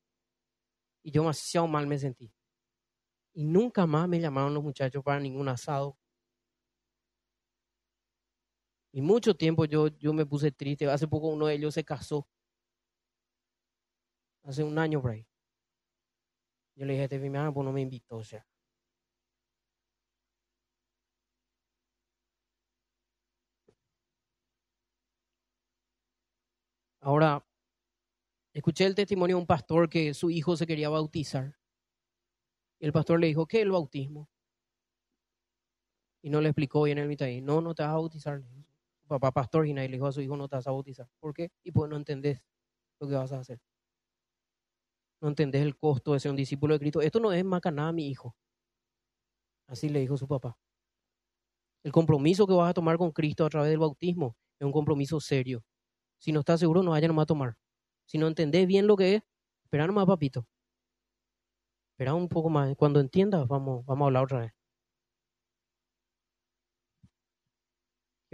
Y yo demasiado mal me sentí. Y nunca más me llamaron los muchachos para ningún asado. Y mucho tiempo yo, yo me puse triste. Hace poco uno de ellos se casó. Hace un año por ahí. Yo le dije, este fin pues no me invitó, o sea. Ahora, escuché el testimonio de un pastor que su hijo se quería bautizar el pastor le dijo, ¿qué es el bautismo? Y no le explicó bien el mitad. No, no te vas a bautizar. Su papá pastor y le dijo a su hijo, no te vas a bautizar. ¿Por qué? Y pues no entendés lo que vas a hacer. No entendés el costo de ser un discípulo de Cristo. Esto no es macaná, mi hijo. Así le dijo su papá. El compromiso que vas a tomar con Cristo a través del bautismo es un compromiso serio. Si no estás seguro, no vaya nomás a tomar. Si no entendés bien lo que es, espera nomás, papito. Espera un poco más. Cuando entiendas, vamos, vamos a hablar otra vez.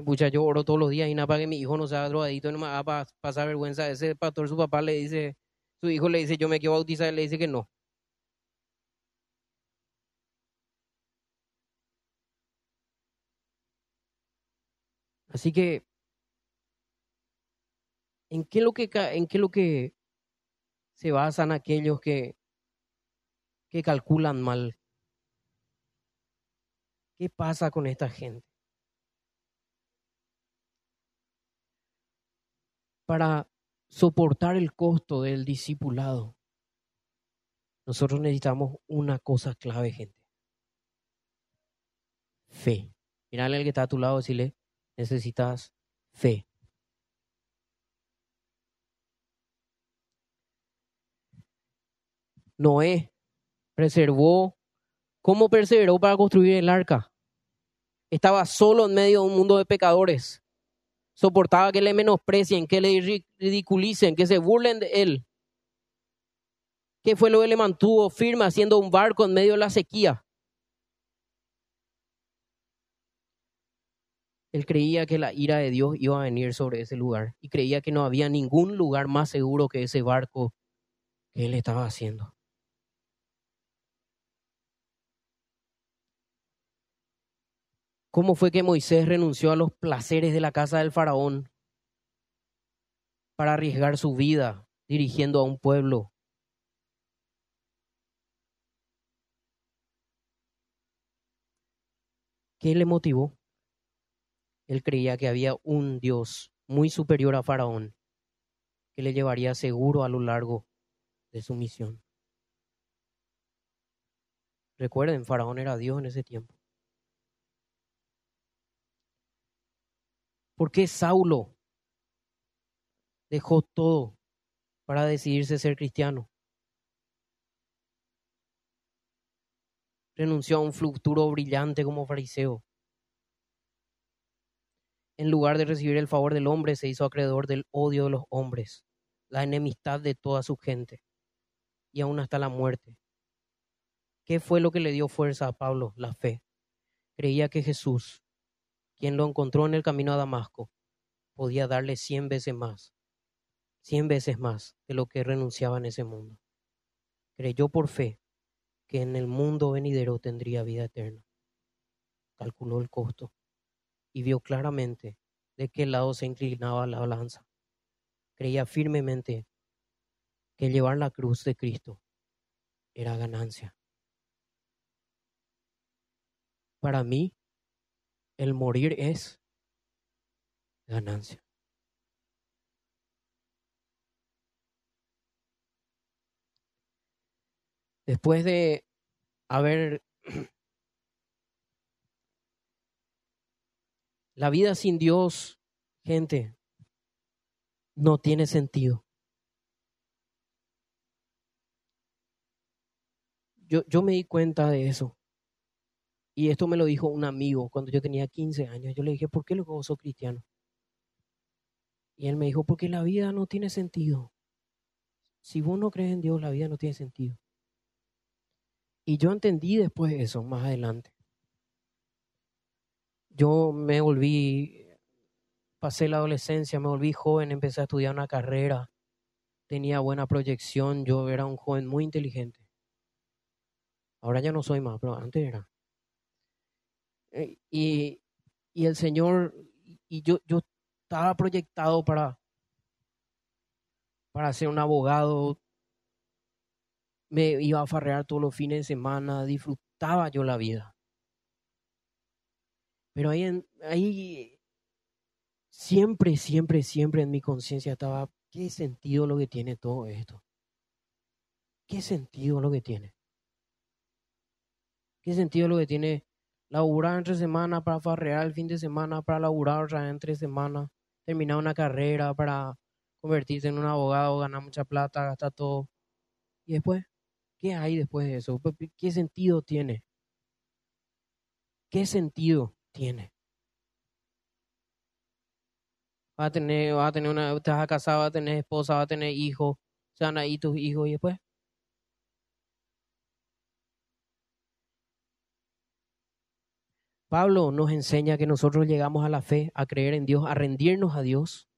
Pucha, yo oro todos los días y nada para que mi hijo no sea drogadito, no me va a pasar vergüenza. Ese pastor, su papá le dice, su hijo le dice, yo me quiero bautizar, y le dice que no. Así que, ¿en qué lo que, en qué lo que se basan aquellos que que calculan mal. ¿Qué pasa con esta gente? Para soportar el costo del discipulado, nosotros necesitamos una cosa clave, gente. Fe. Mirale al que está a tu lado decirle, necesitas fe. Noé preservó. ¿Cómo perseveró para construir el arca? Estaba solo en medio de un mundo de pecadores. Soportaba que le menosprecien, que le ridiculicen, que se burlen de él. ¿Qué fue lo que le mantuvo firme haciendo un barco en medio de la sequía? Él creía que la ira de Dios iba a venir sobre ese lugar y creía que no había ningún lugar más seguro que ese barco que él estaba haciendo. ¿Cómo fue que Moisés renunció a los placeres de la casa del faraón para arriesgar su vida dirigiendo a un pueblo? ¿Qué le motivó? Él creía que había un Dios muy superior a Faraón que le llevaría seguro a lo largo de su misión. Recuerden, Faraón era Dios en ese tiempo. ¿Por qué Saulo dejó todo para decidirse ser cristiano? Renunció a un futuro brillante como fariseo. En lugar de recibir el favor del hombre, se hizo acreedor del odio de los hombres, la enemistad de toda su gente y aún hasta la muerte. ¿Qué fue lo que le dio fuerza a Pablo? La fe. Creía que Jesús quien lo encontró en el camino a Damasco, podía darle cien veces más, cien veces más de lo que renunciaba en ese mundo. Creyó por fe que en el mundo venidero tendría vida eterna. Calculó el costo y vio claramente de qué lado se inclinaba la balanza. Creía firmemente que llevar la cruz de Cristo era ganancia. Para mí, el morir es ganancia. Después de haber... <clears throat> La vida sin Dios, gente, no tiene sentido. Yo, yo me di cuenta de eso. Y esto me lo dijo un amigo cuando yo tenía 15 años. Yo le dije, ¿por qué luego sos cristiano? Y él me dijo, porque la vida no tiene sentido. Si vos no crees en Dios, la vida no tiene sentido. Y yo entendí después de eso, más adelante. Yo me volví, pasé la adolescencia, me volví joven, empecé a estudiar una carrera, tenía buena proyección, yo era un joven muy inteligente. Ahora ya no soy más, pero antes era. Eh, y, y el Señor, y yo, yo estaba proyectado para, para ser un abogado, me iba a farrear todos los fines de semana, disfrutaba yo la vida. Pero ahí, ahí siempre, siempre, siempre en mi conciencia estaba, ¿qué sentido lo que tiene todo esto? ¿Qué sentido lo que tiene? ¿Qué sentido lo que tiene laburar entre semana para farrear el fin de semana, para laburar otra entre semana, terminar una carrera para convertirse en un abogado, ganar mucha plata, gastar todo. Y después, ¿qué hay después de eso? ¿Qué sentido tiene? ¿Qué sentido tiene? Va a tener, tener una, te vas a casar, a tener esposa, va a tener hijos, se van a ir tus hijos y después. Pablo nos enseña que nosotros llegamos a la fe, a creer en Dios, a rendirnos a Dios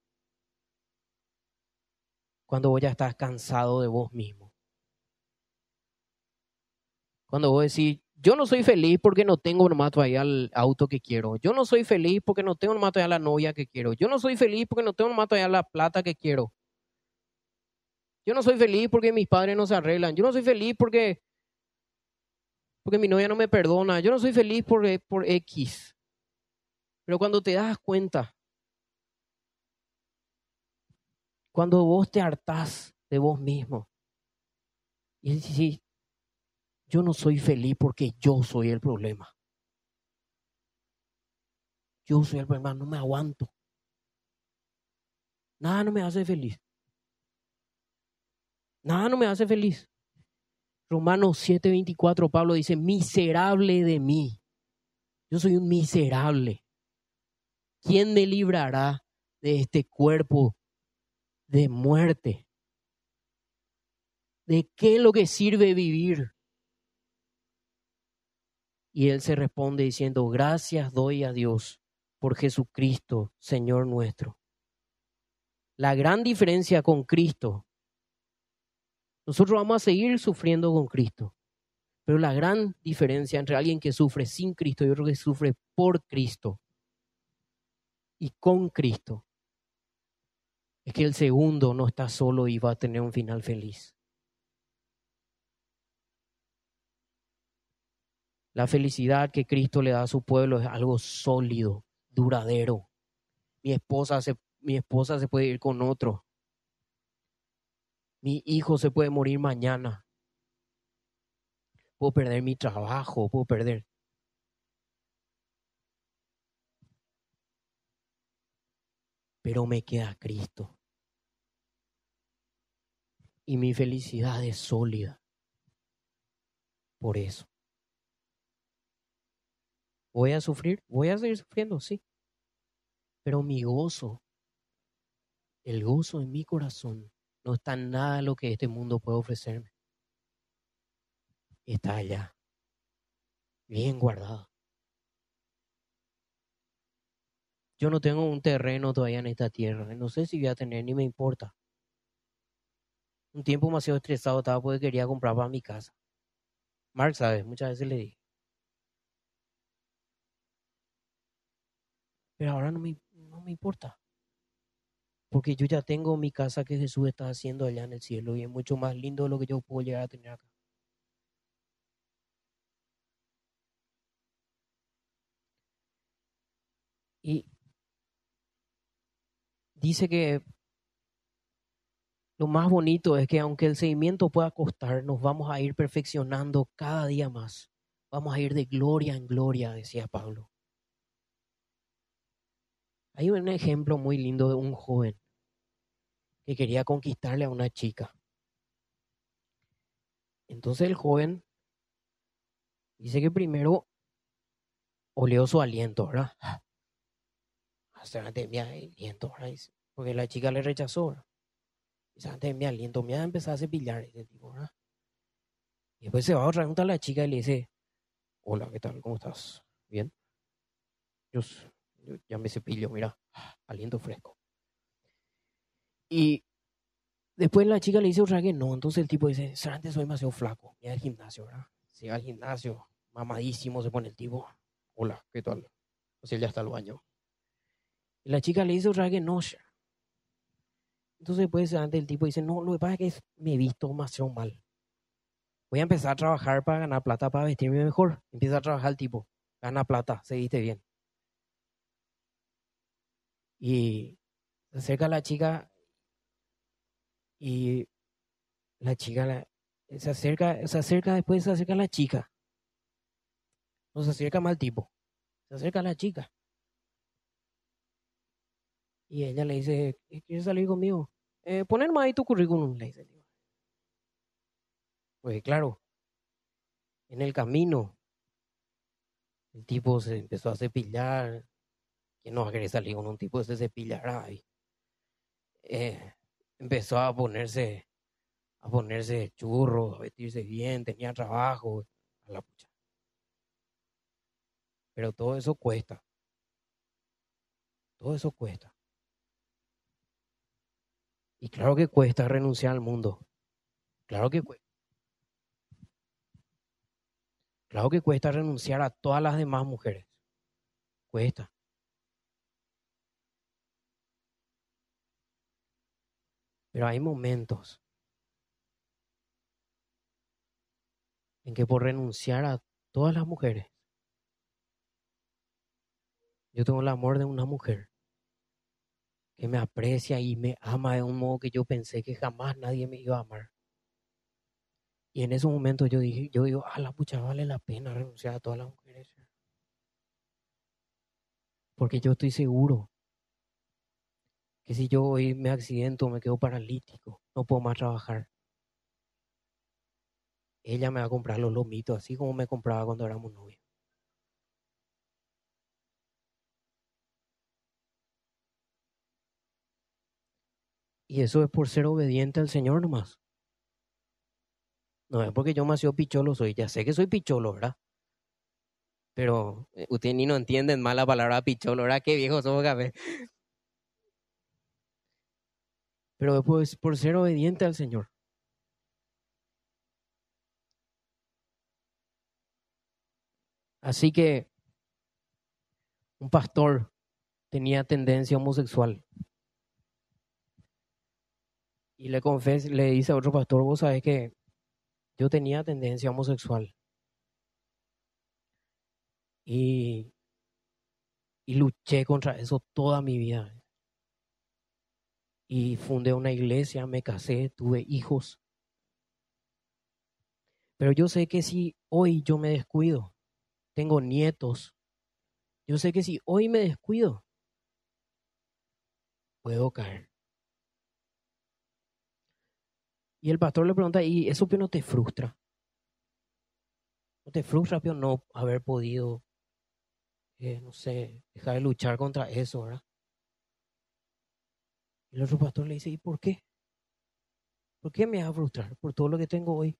cuando vos ya estás cansado de vos mismo. Cuando vos decís, yo no soy feliz porque no tengo nomás todavía el auto que quiero. Yo no soy feliz porque no tengo nomás todavía la novia que quiero. Yo no soy feliz porque no tengo nomás todavía la plata que quiero. Yo no soy feliz porque mis padres no se arreglan. Yo no soy feliz porque porque mi novia no me perdona, yo no soy feliz por, eh, por X. Pero cuando te das cuenta, cuando vos te hartás de vos mismo, y decís, yo no soy feliz porque yo soy el problema. Yo soy el problema, no me aguanto. Nada no me hace feliz. Nada no me hace feliz. Romanos 7:24, Pablo dice, miserable de mí. Yo soy un miserable. ¿Quién me librará de este cuerpo de muerte? ¿De qué es lo que sirve vivir? Y él se responde diciendo, gracias doy a Dios por Jesucristo, Señor nuestro. La gran diferencia con Cristo nosotros vamos a seguir sufriendo con Cristo. Pero la gran diferencia entre alguien que sufre sin Cristo y otro que sufre por Cristo y con Cristo es que el segundo no está solo y va a tener un final feliz. La felicidad que Cristo le da a su pueblo es algo sólido, duradero. Mi esposa se, mi esposa se puede ir con otro. Mi hijo se puede morir mañana. Puedo perder mi trabajo, puedo perder. Pero me queda Cristo. Y mi felicidad es sólida. Por eso. ¿Voy a sufrir? Voy a seguir sufriendo, sí. Pero mi gozo, el gozo en mi corazón, no está nada lo que este mundo puede ofrecerme. Está allá, bien guardado. Yo no tengo un terreno todavía en esta tierra. No sé si voy a tener, ni me importa. Un tiempo demasiado estresado estaba porque quería comprar para mi casa. Mark sabe, muchas veces le dije. Pero ahora no me, no me importa. Porque yo ya tengo mi casa que Jesús está haciendo allá en el cielo y es mucho más lindo lo que yo puedo llegar a tener acá. Y dice que lo más bonito es que aunque el seguimiento pueda costar, nos vamos a ir perfeccionando cada día más. Vamos a ir de gloria en gloria, decía Pablo. Hay un ejemplo muy lindo de un joven que quería conquistarle a una chica. Entonces el joven dice que primero oleó su aliento, ¿verdad? Hasta antes mi aliento, ¿verdad? Porque la chica le rechazó, Dice, antes mi aliento, me ha empezado a cepillar ese tipo, ¿verdad? Y después se va a preguntar a la chica y le dice, hola, ¿qué tal? ¿Cómo estás? ¿Bien? Yo ya me cepillo, mira, aliento fresco. Y después la chica le dice otra que no, entonces el tipo dice, antes soy demasiado flaco, mira al gimnasio, ¿verdad? Si va al gimnasio, mamadísimo se pone el tipo, hola, ¿qué tal? O sea, ya está al baño. Y la chica le dice otra que no, entonces después antes el tipo dice, no, lo que pasa es que me he visto demasiado mal. Voy a empezar a trabajar para ganar plata, para vestirme mejor. Empieza a trabajar el tipo, gana plata, se viste bien. Y se acerca la chica y la chica se acerca, se acerca, después se acerca la chica. No se acerca mal tipo, se acerca la chica. Y ella le dice, ¿quieres salir conmigo? Eh, ponerme ahí tu currículum, le dice. Pues claro, en el camino, el tipo se empezó a cepillar, ¿Quién no va a salir con un tipo de ese cepillará? Eh, empezó a ponerse, a ponerse churro, a vestirse bien, tenía trabajo, a la pucha. Pero todo eso cuesta. Todo eso cuesta. Y claro que cuesta renunciar al mundo. Claro que cuesta. Claro que cuesta renunciar a todas las demás mujeres. Cuesta. Pero hay momentos en que por renunciar a todas las mujeres, yo tengo el amor de una mujer que me aprecia y me ama de un modo que yo pensé que jamás nadie me iba a amar. Y en ese momento yo dije, yo digo, a la pucha vale la pena renunciar a todas las mujeres. Porque yo estoy seguro que si yo hoy me accidento, me quedo paralítico, no puedo más trabajar. Ella me va a comprar los lomitos, así como me compraba cuando éramos novios. Y eso es por ser obediente al Señor nomás. No es porque yo más picholo soy, ya sé que soy picholo, ¿verdad? Pero eh, ustedes ni no entienden mal la palabra picholo, ¿verdad? Qué viejo somos café pero pues por ser obediente al Señor. Así que un pastor tenía tendencia homosexual. Y le confes, le dice a otro pastor, vos sabés que yo tenía tendencia homosexual. Y, y luché contra eso toda mi vida. Y fundé una iglesia, me casé, tuve hijos. Pero yo sé que si hoy yo me descuido, tengo nietos, yo sé que si hoy me descuido, puedo caer. Y el pastor le pregunta, ¿y eso no te frustra? ¿No te frustra, no haber podido, eh, no sé, dejar de luchar contra eso, verdad? El otro pastor le dice, ¿y por qué? ¿Por qué me va a frustrar? Por todo lo que tengo hoy.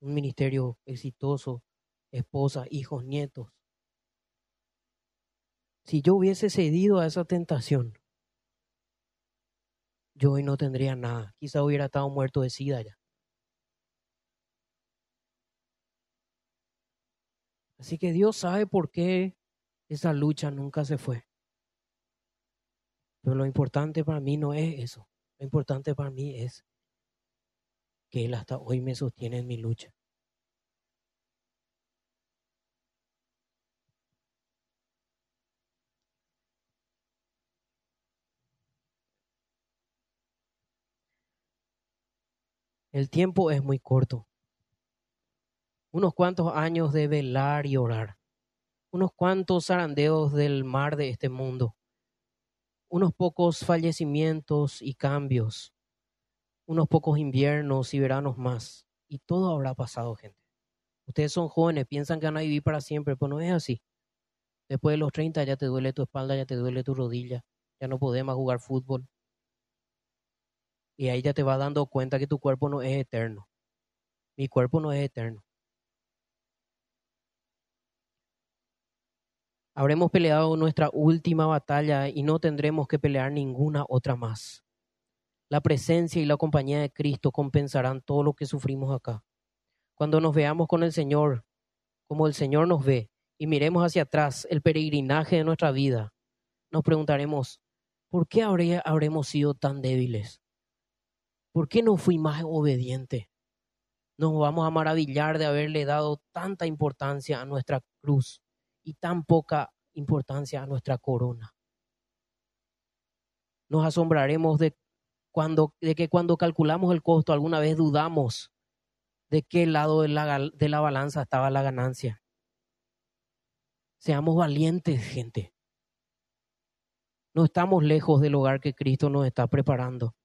Un ministerio exitoso, esposa, hijos, nietos. Si yo hubiese cedido a esa tentación, yo hoy no tendría nada. Quizá hubiera estado muerto de sida ya. Así que Dios sabe por qué esa lucha nunca se fue. Pero lo importante para mí no es eso. Lo importante para mí es que Él hasta hoy me sostiene en mi lucha. El tiempo es muy corto. Unos cuantos años de velar y orar. Unos cuantos zarandeos del mar de este mundo. Unos pocos fallecimientos y cambios. Unos pocos inviernos y veranos más. Y todo habrá pasado, gente. Ustedes son jóvenes, piensan que van a vivir para siempre, pero no es así. Después de los 30 ya te duele tu espalda, ya te duele tu rodilla, ya no podemos jugar fútbol, y ahí ya te vas dando cuenta que tu cuerpo no es eterno. Mi cuerpo no es eterno. Habremos peleado nuestra última batalla y no tendremos que pelear ninguna otra más. La presencia y la compañía de Cristo compensarán todo lo que sufrimos acá. Cuando nos veamos con el Señor, como el Señor nos ve, y miremos hacia atrás el peregrinaje de nuestra vida, nos preguntaremos, ¿por qué habremos sido tan débiles? ¿Por qué no fui más obediente? Nos vamos a maravillar de haberle dado tanta importancia a nuestra cruz y tan poca importancia a nuestra corona. Nos asombraremos de, cuando, de que cuando calculamos el costo alguna vez dudamos de qué lado de la, de la balanza estaba la ganancia. Seamos valientes, gente. No estamos lejos del hogar que Cristo nos está preparando.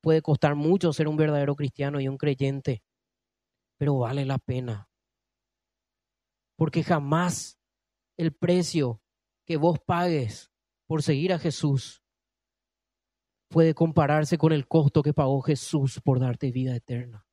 Puede costar mucho ser un verdadero cristiano y un creyente, pero vale la pena. Porque jamás el precio que vos pagues por seguir a Jesús puede compararse con el costo que pagó Jesús por darte vida eterna.